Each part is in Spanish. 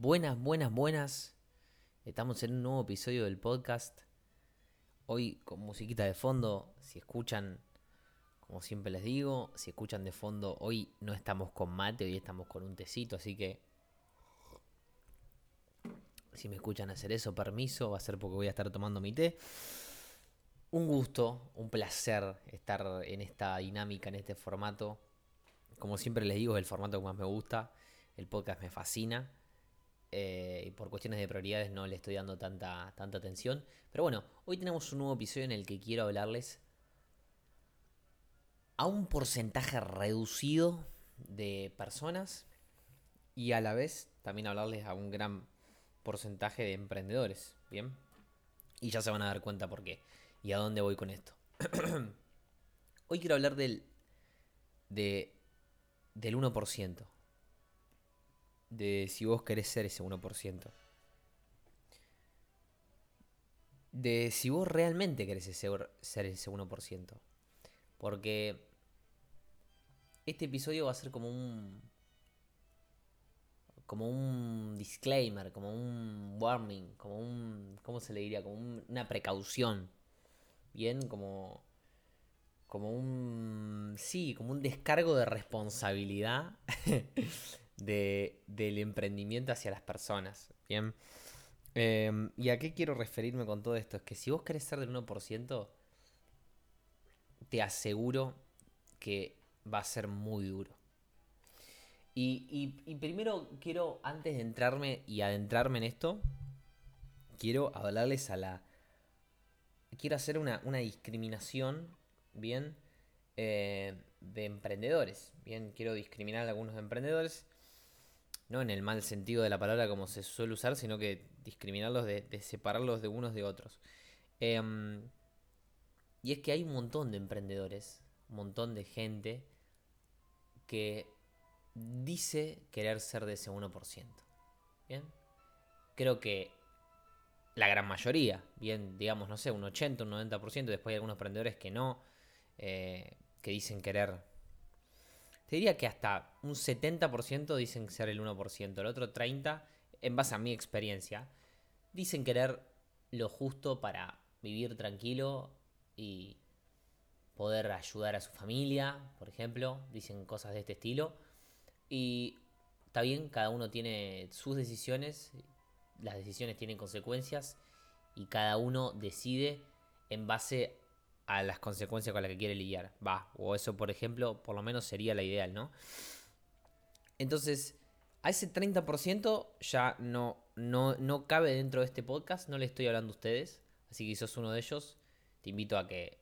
Buenas, buenas, buenas. Estamos en un nuevo episodio del podcast. Hoy con musiquita de fondo. Si escuchan, como siempre les digo, si escuchan de fondo, hoy no estamos con mate, hoy estamos con un tecito, así que si me escuchan hacer eso, permiso, va a ser porque voy a estar tomando mi té. Un gusto, un placer estar en esta dinámica, en este formato. Como siempre les digo, es el formato que más me gusta. El podcast me fascina. Eh, y por cuestiones de prioridades no le estoy dando tanta, tanta atención. Pero bueno, hoy tenemos un nuevo episodio en el que quiero hablarles a un porcentaje reducido de personas y a la vez también hablarles a un gran porcentaje de emprendedores, ¿bien? Y ya se van a dar cuenta por qué y a dónde voy con esto. Hoy quiero hablar del, de, del 1% de si vos querés ser ese 1%. De si vos realmente querés ser, ser ese 1%. Porque este episodio va a ser como un. como un disclaimer, como un warning, como un. ¿cómo se le diría? Como una precaución. Bien, como. como un. sí, como un descargo de responsabilidad de, del emprendimiento hacia las personas. Bien. Em, ¿Y a qué quiero referirme con todo esto? Es que si vos querés ser del 1%, te aseguro que va a ser muy duro. Y, y, primero quiero, antes de entrarme y adentrarme en esto, quiero hablarles a la... Quiero hacer una, una discriminación, ¿bien? Eh, de emprendedores, ¿bien? Quiero discriminar a algunos emprendedores no en el mal sentido de la palabra como se suele usar, sino que discriminarlos, de, separarlos de unos de otros. Em, y es que hay un montón de emprendedores, un montón de gente que dice querer ser de ese 1%. ¿Bien? Creo que la gran mayoría, bien, digamos, no sé, un 80, un 90%, después hay algunos emprendedores que no, eh, que dicen querer te diría que hasta un 70% dicen ser el 1%, el otro 30%, en base a mi experiencia, dicen querer lo justo para vivir tranquilo y poder ayudar a su familia, por ejemplo, dicen cosas de este estilo. Y está bien, cada uno tiene sus decisiones, las decisiones tienen consecuencias y cada uno decide en base a las consecuencias con las que quiere lidiar. Va, o eso por ejemplo, por lo menos sería la ideal, ¿no? Entonces, a ese 30% ya no, no, no cabe dentro de este podcast, no le estoy hablando a ustedes, así que si sos uno de ellos, te invito a que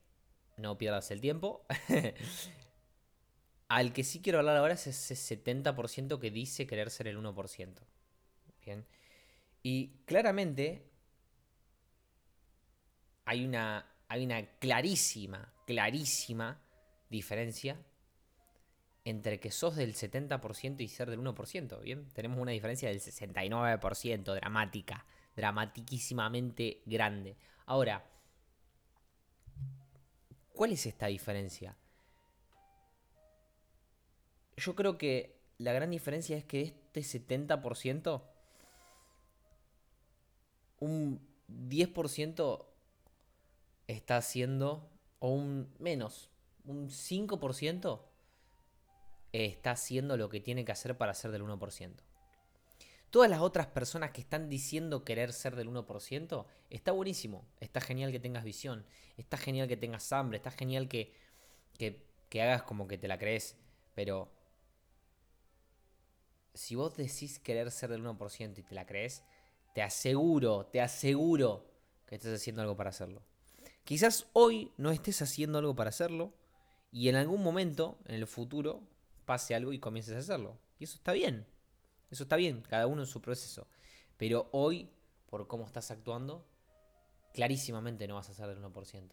no pierdas el tiempo. Al que sí quiero hablar ahora es ese 70% que dice querer ser el 1%. Bien. Y claramente hay una hay una clarísima, clarísima diferencia entre que sos del 70% y ser del 1%, ¿bien? Tenemos una diferencia del 69%, dramática, dramatiquísimamente grande. Ahora, ¿cuál es esta diferencia? Yo creo que la gran diferencia es que este 70%, un 10% está haciendo, o un menos, un 5% está haciendo lo que tiene que hacer para ser del 1%. Todas las otras personas que están diciendo querer ser del 1%, está buenísimo, está genial que tengas visión, está genial que tengas hambre, está genial que, que, que hagas como que te la crees, pero si vos decís querer ser del 1% y te la crees, te aseguro, te aseguro que estás haciendo algo para hacerlo. Quizás hoy no estés haciendo algo para hacerlo y en algún momento, en el futuro, pase algo y comiences a hacerlo. Y eso está bien. Eso está bien, cada uno en su proceso. Pero hoy, por cómo estás actuando, clarísimamente no vas a hacer del 1%.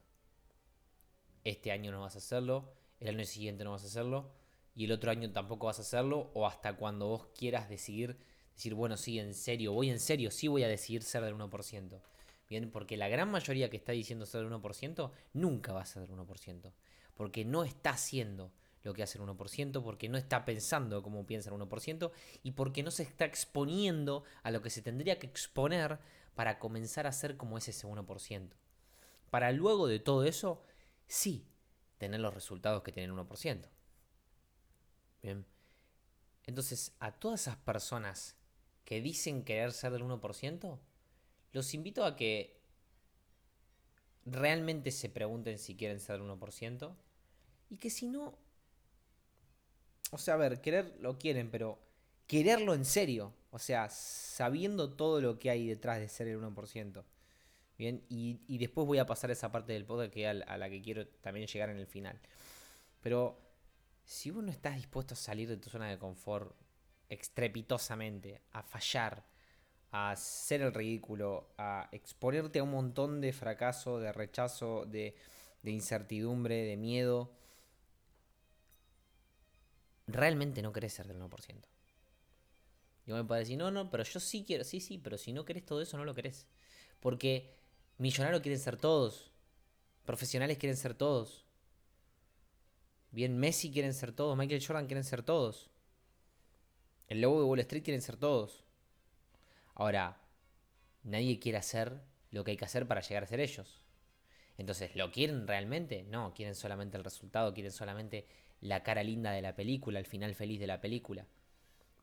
Este año no vas a hacerlo, el año siguiente no vas a hacerlo, y el otro año tampoco vas a hacerlo, o hasta cuando vos quieras decidir, decir, bueno, sí, en serio, voy en serio, sí voy a decidir ser del 1%. Bien, porque la gran mayoría que está diciendo ser del 1% nunca va a ser del 1%. Porque no está haciendo, lo que hace el 1%, porque no está pensando como piensa el 1% y porque no se está exponiendo a lo que se tendría que exponer para comenzar a ser como es ese 1%. Para luego de todo eso, sí, tener los resultados que tiene el 1%. Bien. Entonces, a todas esas personas que dicen querer ser del 1%, los invito a que realmente se pregunten si quieren ser del 1% y que si no, o sea, a ver, querer lo quieren, pero quererlo en serio, o sea, sabiendo todo lo que hay detrás de ser el 1%. Bien, y, después voy a pasar esa parte del podcast que a, a la que quiero también llegar en el final. Pero si vos no estás dispuesto a salir de tu zona de confort estrepitosamente, a fallar, a hacer el ridículo, a exponerte a un montón de fracaso, de rechazo, de, de incertidumbre, de miedo, realmente no querés ser del 1%. Y me puede decir, no, no, pero yo sí quiero, sí, sí, pero si no querés todo eso, no lo querés. Porque millonarios quieren ser todos, profesionales quieren ser todos. Bien, Messi quieren ser todos, Michael Jordan quieren ser todos. El lobo de Wall Street quieren ser todos. Ahora, nadie quiere hacer lo que hay que hacer para llegar a ser ellos. Entonces, ¿lo quieren realmente? No, quieren solamente el resultado, quieren solamente la cara linda de la película, el final feliz de la película.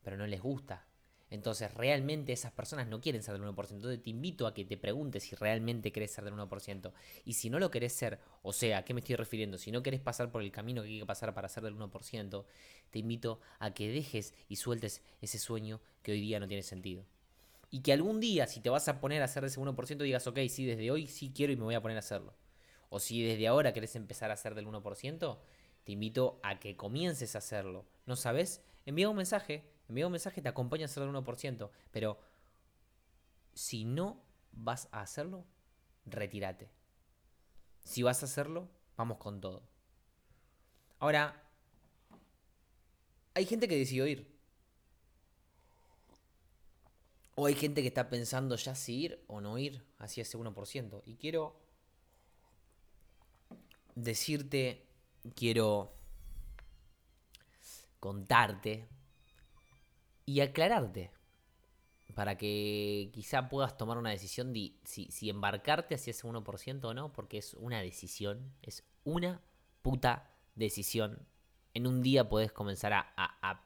Pero no les gusta. Entonces, realmente esas personas no quieren ser del 1%. Entonces, te invito a que te preguntes si realmente querés ser del 1%. Y si no lo querés ser, o sea, ¿a qué me estoy refiriendo? Si no querés pasar por el camino que hay que pasar para ser del 1%, te invito a que dejes y sueltes ese sueño que hoy día no tiene sentido. Y que algún día, si te vas a poner a hacer ese 1%, digas, ok, sí, desde hoy sí quiero y me voy a poner a hacerlo. O si desde ahora querés empezar a hacer del 1%, te invito a que comiences a hacerlo. ¿No sabes? Envía un mensaje, envía un mensaje, te acompaña a hacer el 1%, pero si no vas a hacerlo, retírate. Si vas a hacerlo, vamos con todo. Ahora, hay gente que decidió ir. O hay gente que está pensando ya si ir o no ir hacia ese 1%. Y quiero decirte quiero contarte y aclararte para que quizá puedas tomar una decisión de si, embarcarte hacia ese 1% o no, porque es una decisión, es una puta decisión. En un día puedes comenzar a, a,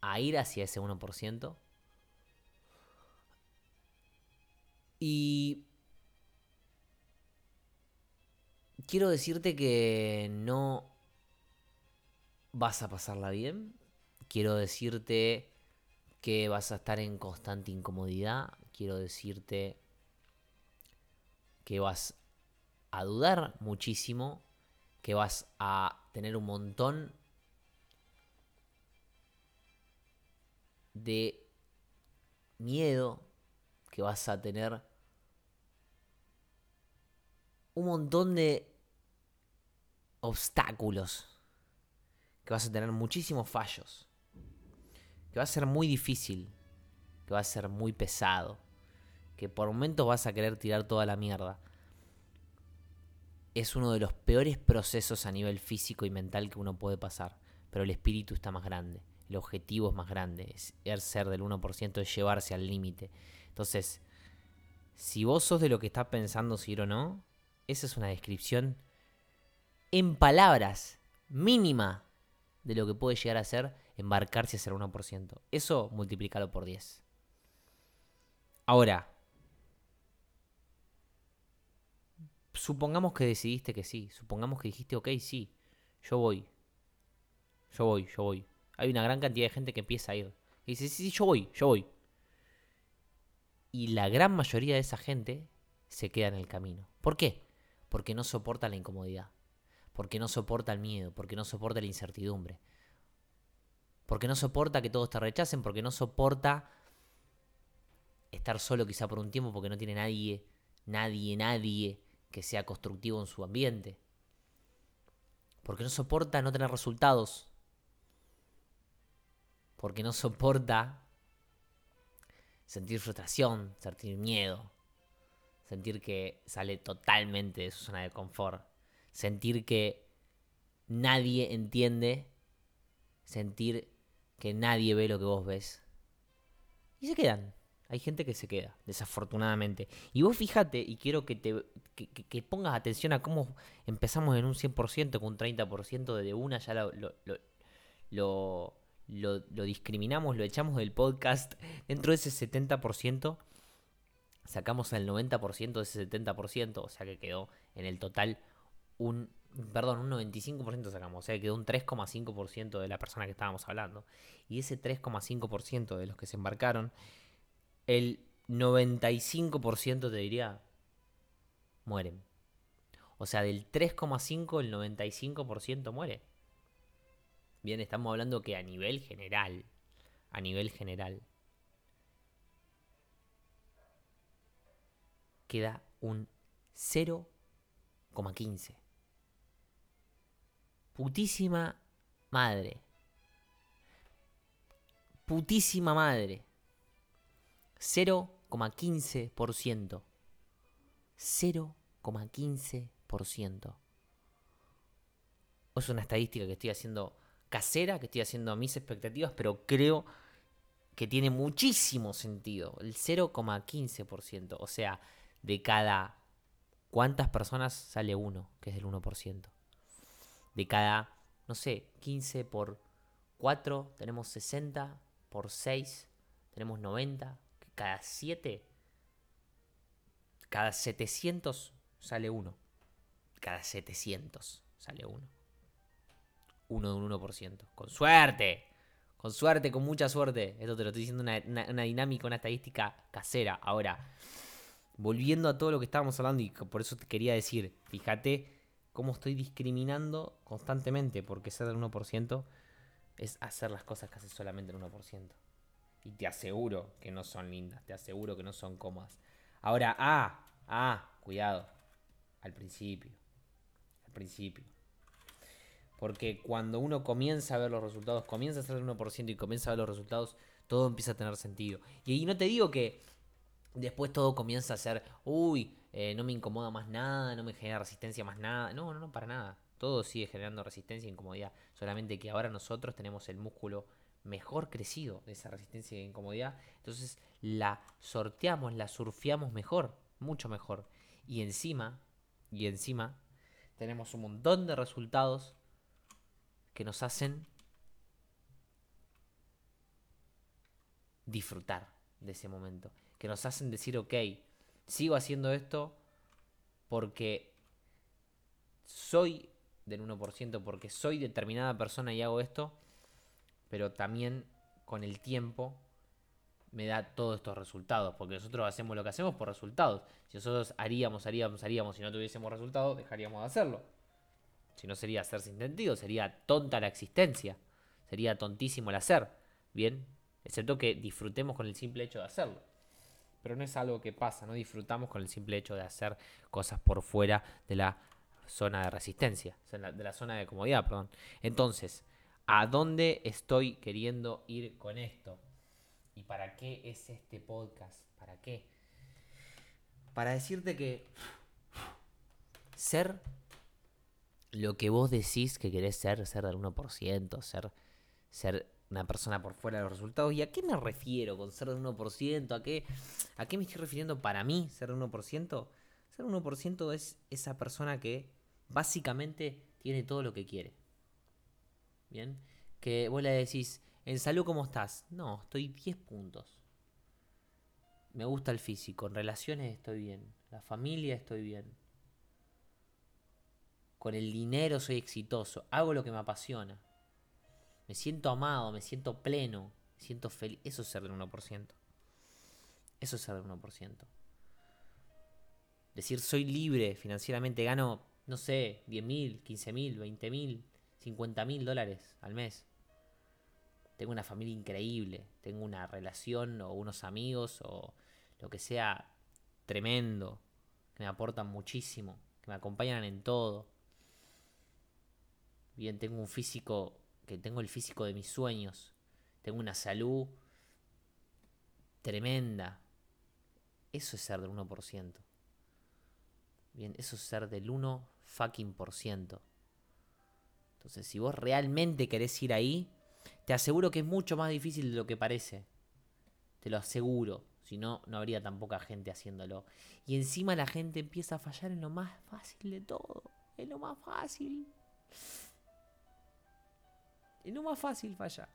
a ir hacia ese 1%. Y quiero decirte que no vas a pasarla bien. Quiero decirte que vas a estar en constante incomodidad. Quiero decirte que vas a dudar muchísimo, que vas a tener un montón de miedo, que vas a tener un montón de obstáculos, que vas a tener muchísimos fallos, que va a ser muy difícil, que va a ser muy pesado, que por momentos vas a querer tirar toda la mierda. Es uno de los peores procesos a nivel físico y mental que uno puede pasar, pero el espíritu está más grande, el objetivo es más grande, es ser del 1%, es llevarse al límite. Entonces, si vos sos de lo que estás pensando si ir o no, esa es una descripción en palabras mínima de lo que puede llegar a ser embarcarse a ser 1%. Eso multiplícalo por 10. Ahora, supongamos que decidiste que sí, supongamos que dijiste, ok, sí, yo voy, yo voy, yo voy. Hay una gran cantidad de gente que empieza a ir. Y dice, sí, sí, yo voy, yo voy. Y la gran mayoría de esa gente se queda en el camino. ¿Por qué? Porque no soporta la incomodidad porque no soporta el miedo, porque no soporta la incertidumbre, porque no soporta que todos te rechacen, porque no soporta estar solo quizá por un tiempo, porque no tiene nadie, nadie, nadie que sea constructivo en su ambiente, porque no soporta no tener resultados, porque no soporta sentir frustración, sentir miedo, sentir que sale totalmente de su zona de confort sentir que nadie entiende sentir que nadie ve lo que vos ves. Y se quedan. Hay gente que se queda, desafortunadamente. Y vos fíjate, y quiero que, te, que, pongas atención a cómo empezamos en un 100%, con un 30% de una ya lo, lo, lo, discriminamos, lo echamos del podcast. Dentro de ese 70%, sacamos el 90% de ese 70%, o sea que quedó en el total un, perdón, un 95% sacamos, o sea que quedó un 3,5% de la persona que estábamos hablando. Y ese 3,5% de los que se embarcaron el 95% te diría, mueren. O sea, del 3,5 el 95% muere. Bien, estamos hablando que a nivel general, a nivel general, queda un 0,15. Putísima madre. Putísima madre. 0,15%. 0,15%. Es una estadística que estoy haciendo casera, que estoy haciendo a mis expectativas, pero creo que tiene muchísimo sentido. El 0,15%. O sea, de cada... ¿Cuántas personas sale uno? Que es del 1%. De cada, no sé, 15 por 4 tenemos 60, por 6 tenemos 90, cada 7, cada 700 sale uno. Cada 700 sale uno. Uno de un 1%. Con suerte. Con suerte, con mucha suerte. Esto te lo estoy diciendo una, una, dinámica, una estadística casera. Ahora, volviendo a todo lo que estábamos hablando, y por eso te quería decir, fíjate cómo estoy discriminando constantemente, porque ser del 1% es hacer las cosas que hace solamente el 1%. Y te aseguro que no son lindas, te aseguro que no son cómodas. Ahora, ah, ah, cuidado. Al principio. Al principio. Porque cuando uno comienza a ver los resultados, comienza a ser el 1% y comienza a ver los resultados, todo empieza a tener sentido. Y, ahí no te digo que después todo comienza a ser, uy, eh, no me incomoda más nada, no me genera resistencia más nada. No, no, no, para nada. Todo sigue generando resistencia e incomodidad. Solamente que ahora nosotros tenemos el músculo mejor crecido de esa resistencia e incomodidad. Entonces la sorteamos, la surfeamos mejor, mucho mejor. Y encima, y encima, tenemos un montón de resultados que nos hacen disfrutar de ese momento. Que nos hacen decir, ok, sigo haciendo esto porque soy del 1%, porque soy determinada persona y hago esto pero también con el tiempo me da todos estos resultados, porque nosotros hacemos lo que hacemos por resultados. Si nosotros haríamos, haríamos, haríamos y no tuviésemos resultados, dejaríamos de hacerlo. Si no sería hacer sin sentido, sería tonta la existencia, sería tontísimo el hacer. Bien, excepto que disfrutemos con el simple hecho de hacerlo. Pero no es algo que pasa, no disfrutamos con el simple hecho de hacer cosas por fuera de la zona de resistencia, de la zona de comodidad, perdón. Entonces, ¿A dónde estoy queriendo ir con esto? ¿Y para qué es este podcast? ¿Para qué? Para decirte que ser lo que vos decís que querés ser, ser del 1%, ser, ser una persona por fuera de los resultados. ¿Y a qué me refiero con ser del 1%? ¿A qué, ¿A qué me estoy refiriendo para mí ser del 1%? Ser 1% es esa persona que básicamente tiene todo lo que quiere. Bien. Que vos le decís, en salud, ¿cómo estás? No, estoy 10 puntos. Me gusta el físico, en relaciones estoy bien, la familia estoy bien. Con el dinero soy exitoso, hago lo que me apasiona. Me siento amado, me siento pleno, me siento feliz. Eso es ser del 1%. Eso es ser del 1%. Decir soy libre financieramente, gano, no sé, 10 mil, 15 mil, 20 mil, 50 mil dólares al mes. Tengo una familia increíble, tengo una relación o unos amigos o lo que sea tremendo, que me aportan muchísimo, que me acompañan en todo. Bien, tengo un físico, que tengo el físico de mis sueños, tengo una salud tremenda. Eso es ser del 1%. Bien, eso es ser del 1 fucking por ciento. Entonces, si vos realmente querés ir ahí, te aseguro que es mucho más difícil de lo que parece. Te lo aseguro. Si no, no habría tan poca gente haciéndolo. Y encima la gente empieza a fallar en lo más fácil de todo. En lo más fácil. En lo más fácil falla.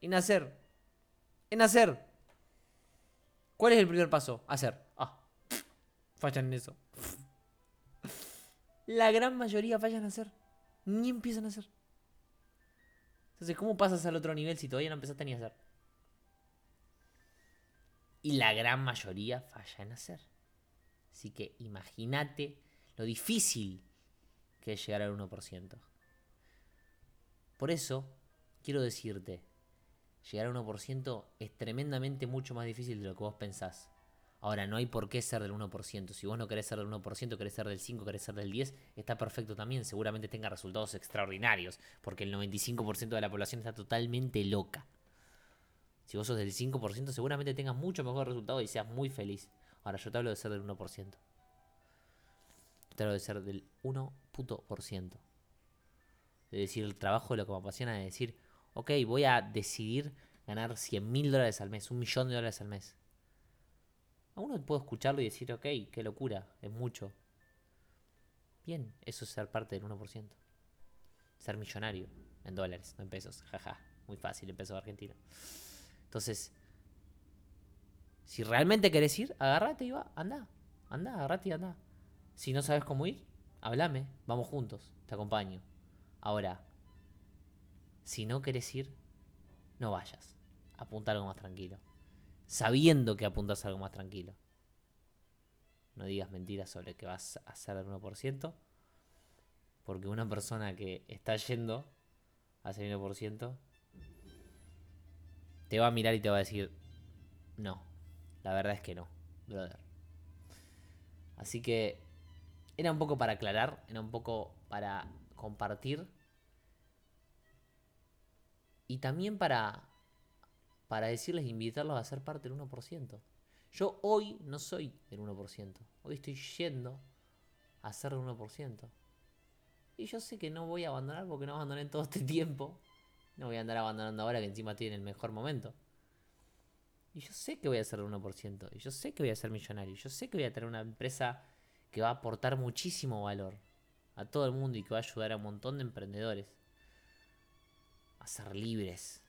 En hacer. En hacer. ¿Cuál es el primer paso? Hacer. Ah. Fallan en eso. La gran mayoría fallan en hacer. Ni empiezan a hacer. Entonces, ¿cómo pasas al otro nivel si todavía no empezaste ni a hacer? Y la gran mayoría falla en hacer. Así que imagínate lo difícil que es llegar al 1%. Por eso, quiero decirte, llegar al 1% es tremendamente mucho más difícil de lo que vos pensás. Ahora, no hay por qué ser del 1%. Si vos no querés ser del 1%, querés ser del 5%, querés ser del 10%, está perfecto también. Seguramente tenga resultados extraordinarios, porque el 95% de la población está totalmente loca. Si vos sos del 5%, seguramente tengas mucho mejor resultado y seas muy feliz. Ahora, yo te hablo de ser del 1%. Te hablo de ser del 1%. De decir, el trabajo de lo que me apasiona, de decir, ok, voy a decidir ganar 100 mil dólares al mes, un millón de dólares al mes a uno puede escucharlo y decir, ok, qué locura, es mucho. Bien, eso es ser parte del 1%. Ser millonario en dólares, no en pesos. Jaja, muy fácil en pesos argentinos. Entonces, si realmente querés ir, agárrate y va, anda. Anda, agárrate y anda. Si no sabes cómo ir, háblame, vamos juntos, te acompaño. Ahora, si no querés ir, no vayas. Apunta algo más tranquilo sabiendo que apuntas algo más tranquilo. No digas mentiras sobre que vas a hacer el 1%, porque una persona que está yendo a hacer el 1% te va a mirar y te va a decir, no, la verdad es que no, brother. Así que era un poco para aclarar, era un poco para compartir y también para para decirles, invitarlos a ser parte del 1%. Yo hoy no soy del 1%. Hoy estoy yendo a ser del 1%. Y yo sé que no voy a abandonar porque no abandoné todo este tiempo. No voy a andar abandonando ahora que encima estoy en el mejor momento. Y yo sé que voy a ser del 1%. Y yo sé que voy a ser millonario. Yo sé que voy a tener una empresa que va a aportar muchísimo valor a todo el mundo y que va a ayudar a un montón de emprendedores a ser libres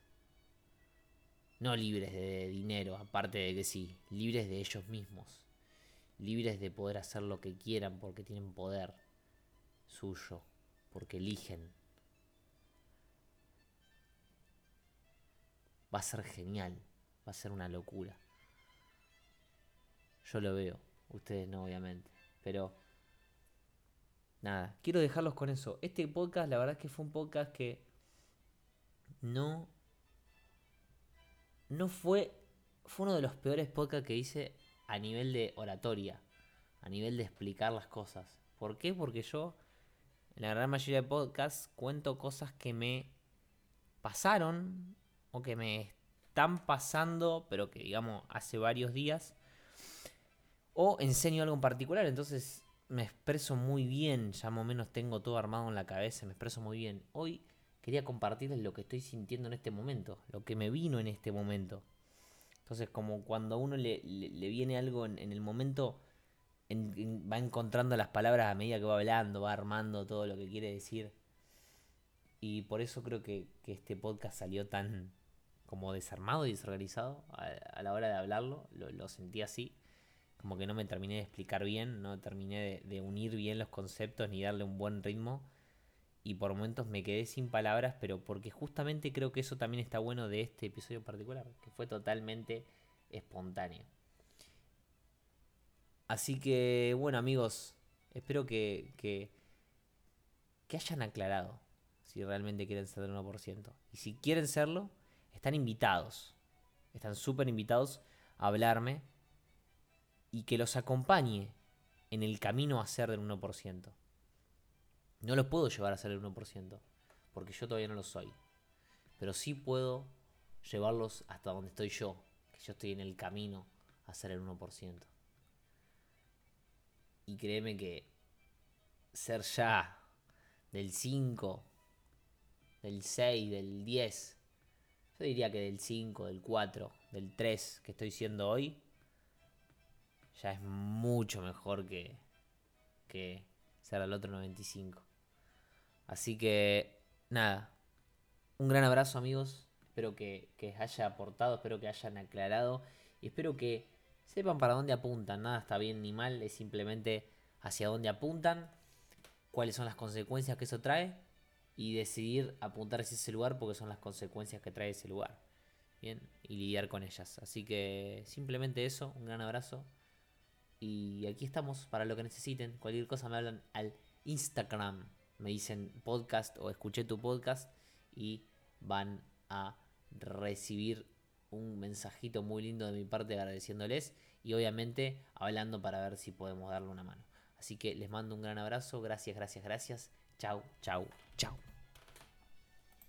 no libres de dinero, aparte de que sí, libres de ellos mismos. Libres de poder hacer lo que quieran porque tienen poder suyo, porque eligen. Va a ser genial, va a ser una locura. Yo lo veo, ustedes no obviamente, pero nada, quiero dejarlos con eso. Este podcast, la verdad es que fue un podcast que no no fue. Fue uno de los peores podcasts que hice a nivel de oratoria. A nivel de explicar las cosas. ¿Por qué? Porque yo, en la gran mayoría de podcasts, cuento cosas que me pasaron o que me están pasando, pero que digamos hace varios días. O enseño algo en particular, entonces me expreso muy bien, ya más o menos tengo todo armado en la cabeza, me expreso muy bien. Hoy quería compartirles lo que estoy sintiendo en este momento, lo que me vino en este momento. Entonces, como cuando a uno le, viene algo en, el momento, va encontrando las palabras a medida que va hablando, va armando todo lo que quiere decir. Y por eso creo que, este podcast salió tan como desarmado y desorganizado a, la hora de hablarlo. Lo, sentí así. Como que no me terminé de explicar bien, no terminé de unir bien los conceptos ni darle un buen ritmo y por momentos me quedé sin palabras, pero porque justamente creo que eso también está bueno de este episodio particular, que fue totalmente espontáneo. Así que, bueno amigos, espero que, que, que hayan aclarado si realmente quieren ser del 1%. Y si quieren serlo, están invitados, están súper invitados a hablarme y que los acompañe en el camino a ser del 1%. No los puedo llevar a ser el 1%, porque yo todavía no lo soy. Pero sí puedo llevarlos hasta donde estoy yo, que yo estoy en el camino a ser el 1%. Y créeme que ser ya del 5 del 6, del 10. Yo diría que del 5, del 4, del 3 que estoy siendo hoy, ya es mucho mejor que, que ser el otro 95. Así que, nada, un gran abrazo amigos, espero que, que haya aportado, espero que hayan aclarado y espero que sepan para dónde apuntan, nada está bien ni mal, es simplemente hacia dónde apuntan, cuáles son las consecuencias que eso trae y decidir apuntar hacia ese lugar porque son las consecuencias que trae ese lugar. Bien, y lidiar con ellas. Así que simplemente eso, un gran abrazo. Y aquí estamos para lo que necesiten. Cualquier cosa me hablan al Instagram. Me dicen podcast o escuché tu podcast y van a recibir un mensajito muy lindo de mi parte agradeciéndoles y obviamente hablando para ver si podemos darle una mano. Así que les mando un gran abrazo, gracias, gracias, gracias. Chau, chau, chau.